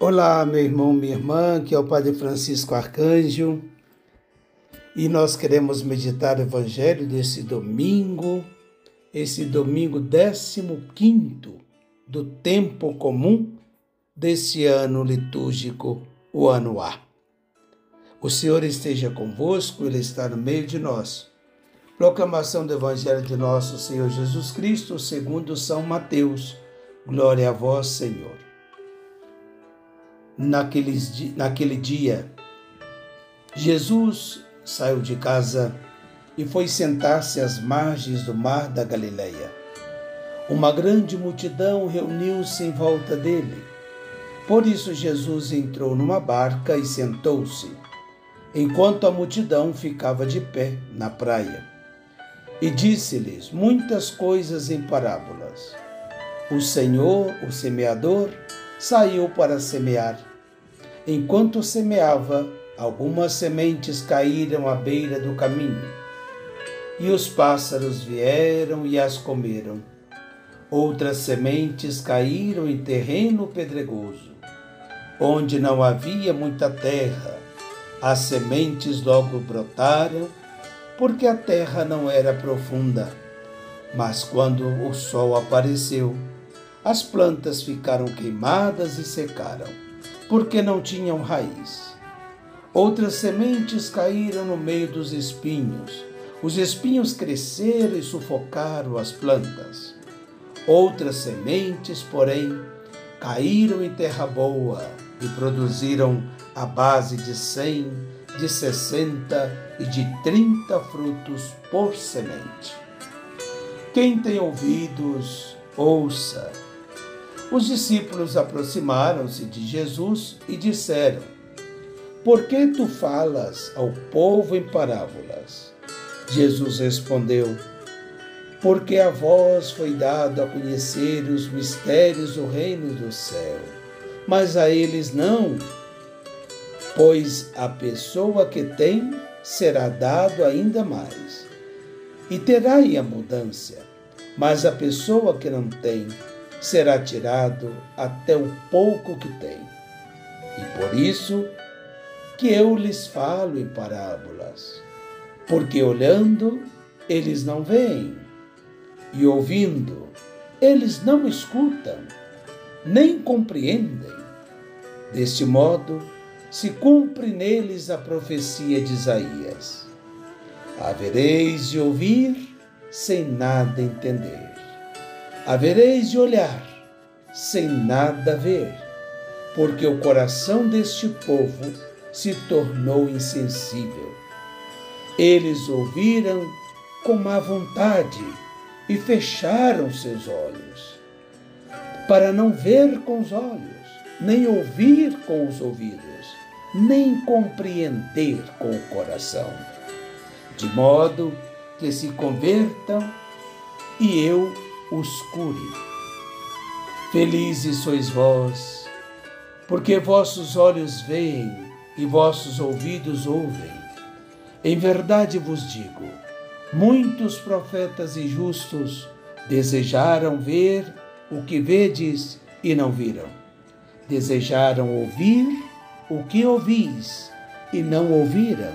Olá, meu irmão, minha irmã, que é o Padre Francisco Arcanjo, e nós queremos meditar o Evangelho desse domingo, esse domingo 15 do tempo comum desse ano litúrgico, o ano A. O Senhor esteja convosco, Ele está no meio de nós. Proclamação do Evangelho de nosso Senhor Jesus Cristo, segundo São Mateus. Glória a vós, Senhor naqueles, naquele dia, Jesus saiu de casa e foi sentar-se às margens do mar da Galileia. Uma grande multidão reuniu-se em volta dele. Por isso Jesus entrou numa barca e sentou-se, enquanto a multidão ficava de pé na praia. E disse-lhes muitas coisas em parábolas. O Senhor, o semeador, saiu para semear. Enquanto semeava, algumas sementes caíram à beira do caminho, e os pássaros vieram e as comeram. Outras sementes caíram em terreno pedregoso, onde não havia muita terra. As sementes logo brotaram, porque a terra não era profunda. Mas quando o sol apareceu, as plantas ficaram queimadas e secaram, porque não tinham raiz. Outras sementes caíram no meio dos espinhos. Os espinhos cresceram e sufocaram as plantas. Outras sementes, porém, caíram em terra boa e produziram a base de cem, de sessenta e de trinta frutos por semente. Quem tem ouvidos, ouça. Os discípulos aproximaram-se de Jesus e disseram: Por que tu falas ao povo em parábolas? Jesus respondeu: Porque a vós foi dado a conhecer os mistérios do reino do céu, mas a eles não. Pois a pessoa que tem será dado ainda mais, e terá em abundância, mas a pessoa que não tem, será tirado até o pouco que tem. E por isso que eu lhes falo em parábolas, porque olhando eles não veem, e ouvindo eles não escutam, nem compreendem. Deste modo, se cumpre neles a profecia de Isaías: Havereis de ouvir sem nada entender havereis de olhar, sem nada ver, porque o coração deste povo se tornou insensível. Eles ouviram com má vontade e fecharam seus olhos, para não ver com os olhos, nem ouvir com os ouvidos, nem compreender com o coração, de modo que se convertam e eu os cure. Felizes sois vós, porque vossos olhos veem e vossos ouvidos ouvem. Em verdade vos digo: muitos profetas e justos desejaram ver o que vedes e não viram. Desejaram ouvir o que ouvis e não ouviram.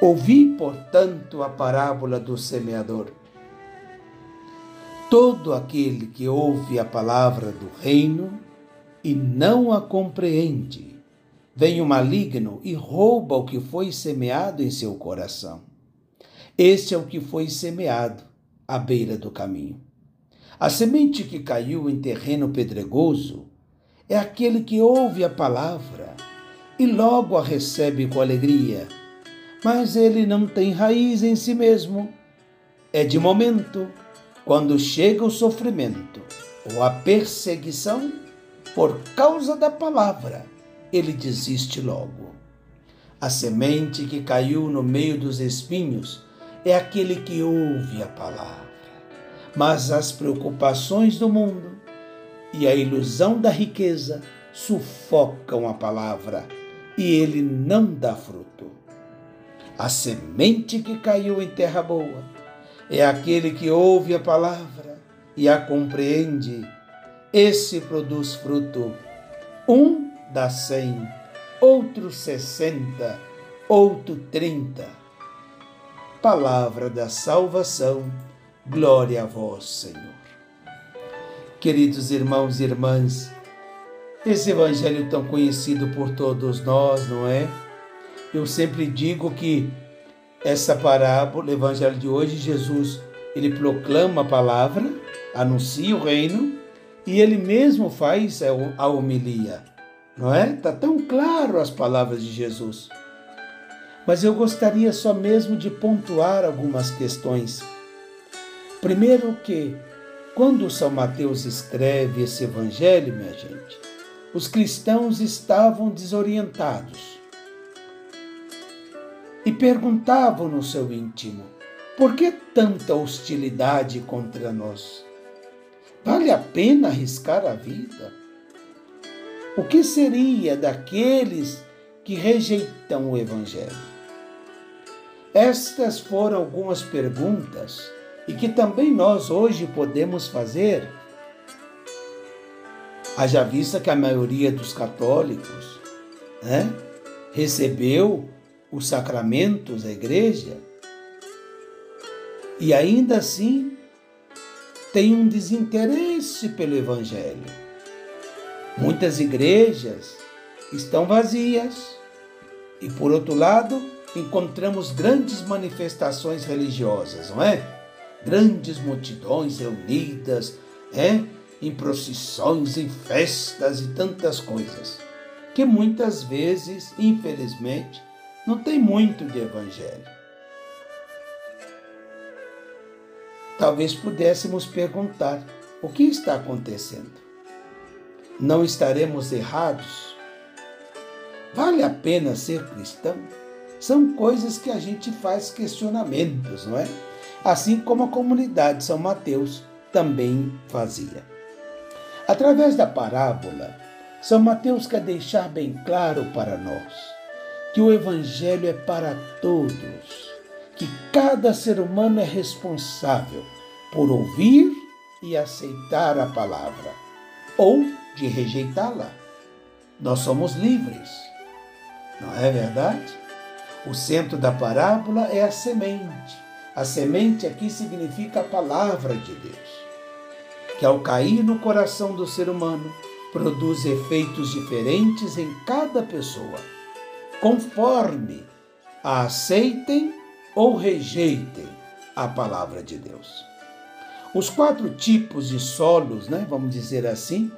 Ouvi, portanto, a parábola do semeador. Todo aquele que ouve a palavra do reino e não a compreende, vem o maligno e rouba o que foi semeado em seu coração. Este é o que foi semeado à beira do caminho. A semente que caiu em terreno pedregoso é aquele que ouve a palavra e logo a recebe com alegria, mas ele não tem raiz em si mesmo. É de momento quando chega o sofrimento ou a perseguição por causa da palavra, ele desiste logo. A semente que caiu no meio dos espinhos é aquele que ouve a palavra, mas as preocupações do mundo e a ilusão da riqueza sufocam a palavra e ele não dá fruto. A semente que caiu em terra boa é aquele que ouve a palavra e a compreende. Esse produz fruto, Um dá cem, outro sessenta, outro trinta. Palavra da salvação, glória a vós, Senhor. Queridos irmãos e irmãs, esse evangelho tão conhecido por todos nós, não é? Eu sempre digo que essa parábola, o evangelho de hoje, Jesus, ele proclama a palavra, anuncia o reino e ele mesmo faz a homilia, não é? Tá tão claro as palavras de Jesus. Mas eu gostaria só mesmo de pontuar algumas questões. Primeiro que quando São Mateus escreve esse evangelho, minha gente, os cristãos estavam desorientados e perguntavam no seu íntimo: por que tanta hostilidade contra nós? Vale a pena arriscar a vida? O que seria daqueles que rejeitam o Evangelho? Estas foram algumas perguntas e que também nós hoje podemos fazer. Haja vista que a maioria dos católicos né, recebeu os sacramentos da igreja e ainda assim tem um desinteresse pelo Evangelho. Muitas igrejas estão vazias e, por outro lado, encontramos grandes manifestações religiosas, não é? grandes multidões reunidas, é, em procissões, em festas e tantas coisas, que muitas vezes, infelizmente, não tem muito de evangelho. Talvez pudéssemos perguntar: o que está acontecendo? Não estaremos errados? Vale a pena ser cristão? São coisas que a gente faz questionamentos, não é? assim como a comunidade São Mateus também fazia. Através da parábola, São Mateus quer deixar bem claro para nós que o Evangelho é para todos, que cada ser humano é responsável por ouvir e aceitar a palavra, ou de rejeitá-la. Nós somos livres, não é verdade? O centro da parábola é a semente a semente aqui significa a palavra de Deus, que ao cair no coração do ser humano, produz efeitos diferentes em cada pessoa, conforme a aceitem ou rejeitem a palavra de Deus. Os quatro tipos de solos, né, vamos dizer assim,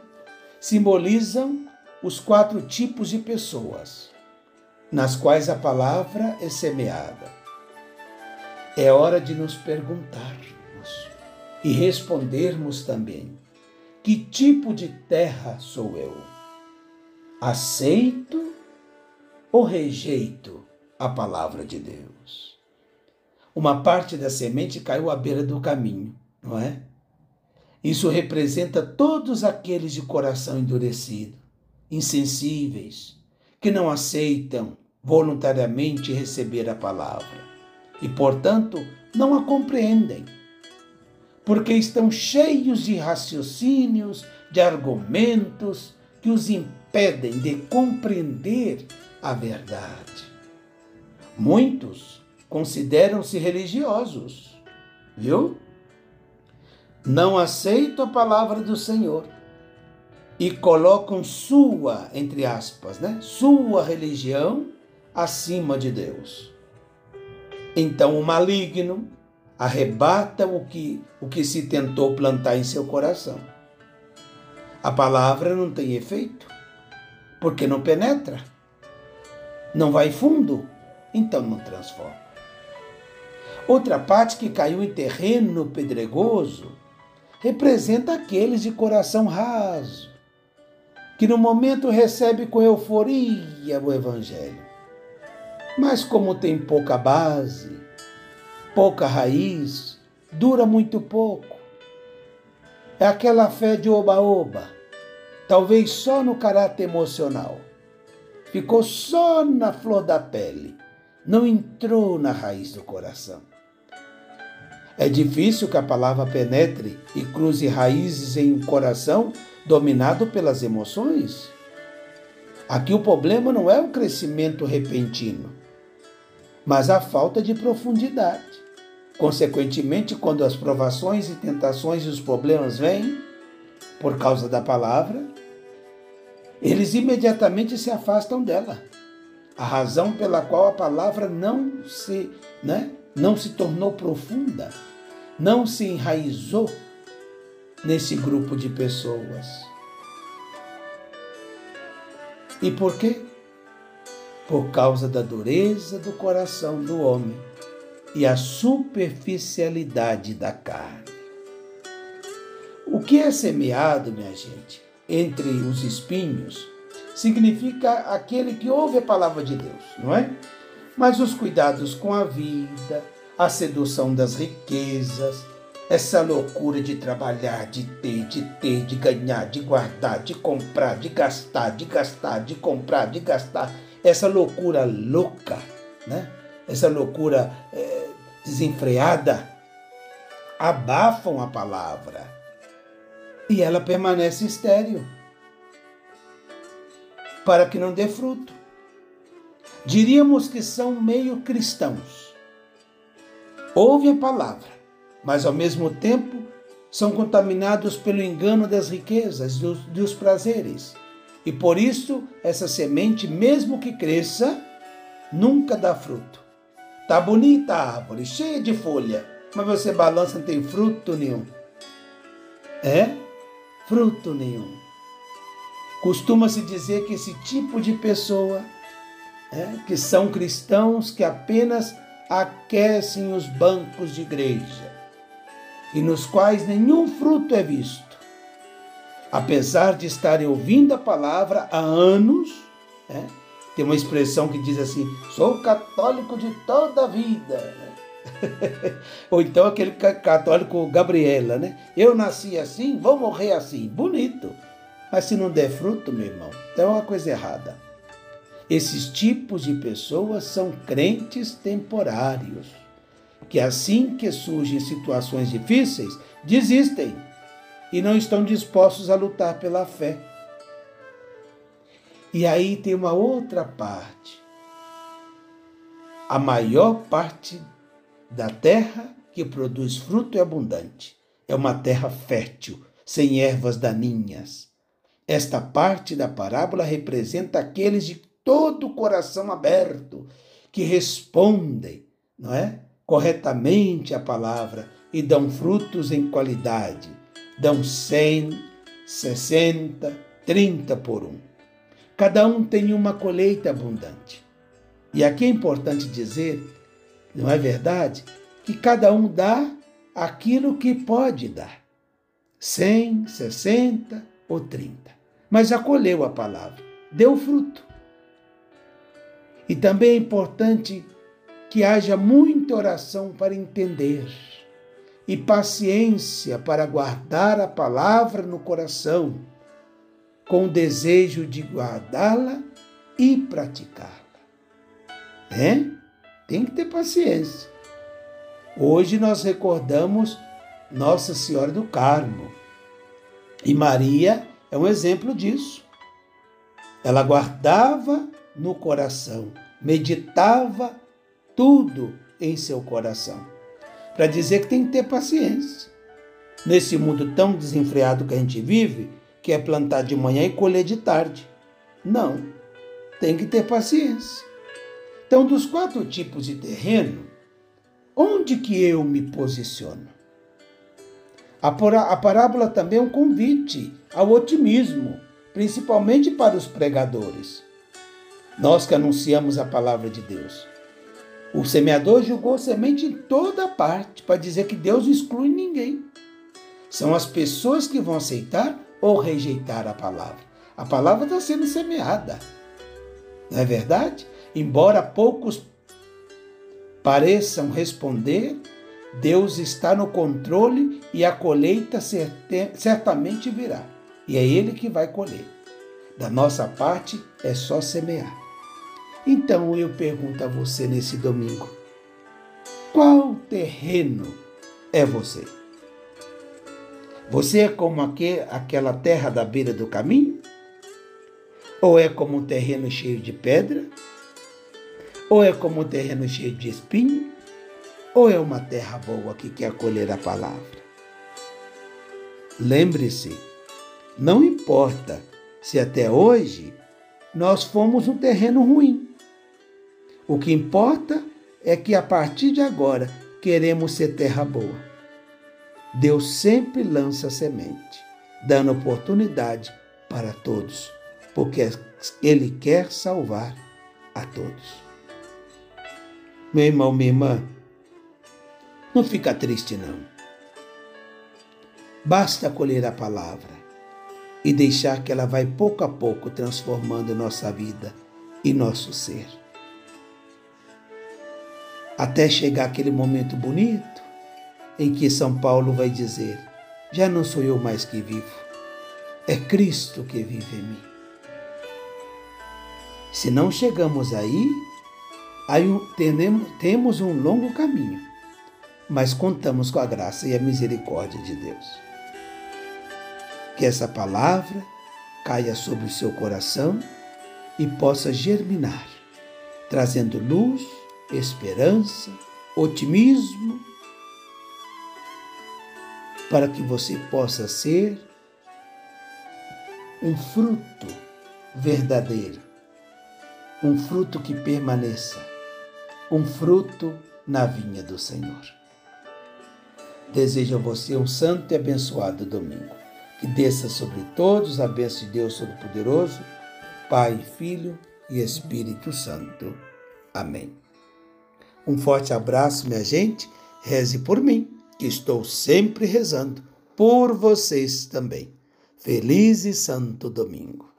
simbolizam os quatro tipos de pessoas nas quais a palavra é semeada. É hora de nos perguntarmos e respondermos também: que tipo de terra sou eu? Aceito ou rejeito a palavra de Deus? Uma parte da semente caiu à beira do caminho, não é? Isso representa todos aqueles de coração endurecido, insensíveis, que não aceitam voluntariamente receber a palavra e, portanto, não a compreendem, porque estão cheios de raciocínios, de argumentos que os impedem de compreender a verdade. Muitos consideram-se religiosos, viu? Não aceitam a palavra do Senhor e colocam sua, entre aspas, né? Sua religião acima de Deus. Então o maligno arrebata o que, o que se tentou plantar em seu coração. A palavra não tem efeito, porque não penetra, não vai fundo, então não transforma. Outra parte que caiu em terreno pedregoso representa aqueles de coração raso, que no momento recebe com euforia o Evangelho mas como tem pouca base, pouca raiz, dura muito pouco. É aquela fé de oba-oba, talvez só no caráter emocional. Ficou só na flor da pele, não entrou na raiz do coração. É difícil que a palavra penetre e cruze raízes em um coração dominado pelas emoções. Aqui o problema não é o crescimento repentino, mas a falta de profundidade. Consequentemente, quando as provações e tentações e os problemas vêm por causa da palavra, eles imediatamente se afastam dela. A razão pela qual a palavra não se, né, não se tornou profunda, não se enraizou nesse grupo de pessoas. E por quê? Por causa da dureza do coração do homem e a superficialidade da carne. O que é semeado, minha gente, entre os espinhos, significa aquele que ouve a palavra de Deus, não é? Mas os cuidados com a vida, a sedução das riquezas, essa loucura de trabalhar, de ter, de ter, de ganhar, de guardar, de comprar, de gastar, de gastar, de comprar, de gastar, essa loucura louca, né? Essa loucura é, desenfreada abafam a palavra e ela permanece estéril para que não dê fruto. Diríamos que são meio cristãos. Ouvem a palavra, mas ao mesmo tempo são contaminados pelo engano das riquezas, dos, dos prazeres. E por isso, essa semente, mesmo que cresça, nunca dá fruto. Tá bonita a árvore, cheia de folha, mas você balança não tem fruto nenhum. É? Fruto nenhum. Costuma-se dizer que esse tipo de pessoa, é, que são cristãos que apenas aquecem os bancos de igreja e nos quais nenhum fruto é visto, apesar de estarem ouvindo a palavra há anos, é, tem uma expressão que diz assim: sou católico de toda a vida. Ou então aquele católico Gabriela, né? Eu nasci assim, vou morrer assim. Bonito. Mas se não der fruto, meu irmão, tem uma coisa errada. Esses tipos de pessoas são crentes temporários, que assim que surgem situações difíceis, desistem e não estão dispostos a lutar pela fé. E aí tem uma outra parte. A maior parte da terra que produz fruto abundante. É uma terra fértil, sem ervas daninhas. Esta parte da parábola representa aqueles de todo o coração aberto, que respondem, não é? Corretamente a palavra e dão frutos em qualidade. Dão cem, sessenta, trinta por um. Cada um tem uma colheita abundante. E aqui é importante dizer, não é verdade? Que cada um dá aquilo que pode dar. Cem, sessenta ou trinta mas acolheu a palavra, deu fruto. E também é importante que haja muita oração para entender e paciência para guardar a palavra no coração, com o desejo de guardá-la e praticá-la. É? Tem que ter paciência. Hoje nós recordamos Nossa Senhora do Carmo e Maria é um exemplo disso. Ela guardava no coração, meditava tudo em seu coração. Para dizer que tem que ter paciência. Nesse mundo tão desenfreado que a gente vive, que é plantar de manhã e colher de tarde. Não, tem que ter paciência. Então, dos quatro tipos de terreno, onde que eu me posiciono? A parábola também é um convite ao otimismo, principalmente para os pregadores. Nós que anunciamos a palavra de Deus. O semeador jogou semente em toda parte para dizer que Deus não exclui ninguém. São as pessoas que vão aceitar ou rejeitar a palavra. A palavra está sendo semeada. Não é verdade? Embora poucos pareçam responder, Deus está no controle e a colheita certamente virá. E é Ele que vai colher. Da nossa parte é só semear. Então eu pergunto a você nesse domingo: qual terreno é você? Você é como aquela terra da beira do caminho? Ou é como um terreno cheio de pedra? Ou é como um terreno cheio de espinho? Ou é uma terra boa que quer acolher a palavra? Lembre-se, não importa se até hoje nós fomos um terreno ruim. O que importa é que a partir de agora queremos ser terra boa. Deus sempre lança semente, dando oportunidade para todos, porque Ele quer salvar a todos. Meu irmão, minha irmã, não fica triste não. Basta acolher a palavra e deixar que ela vai pouco a pouco transformando nossa vida e nosso ser. Até chegar aquele momento bonito em que São Paulo vai dizer: Já não sou eu mais que vivo, é Cristo que vive em mim. Se não chegamos aí, aí temos um longo caminho mas contamos com a graça e a misericórdia de Deus. Que essa palavra caia sobre o seu coração e possa germinar, trazendo luz, esperança, otimismo, para que você possa ser um fruto verdadeiro, um fruto que permaneça, um fruto na vinha do Senhor. Desejo a você um santo e abençoado domingo. Que desça sobre todos a bênção de Deus Todo-Poderoso, Pai, Filho e Espírito Santo. Amém. Um forte abraço, minha gente. Reze por mim, que estou sempre rezando por vocês também. Feliz e santo domingo.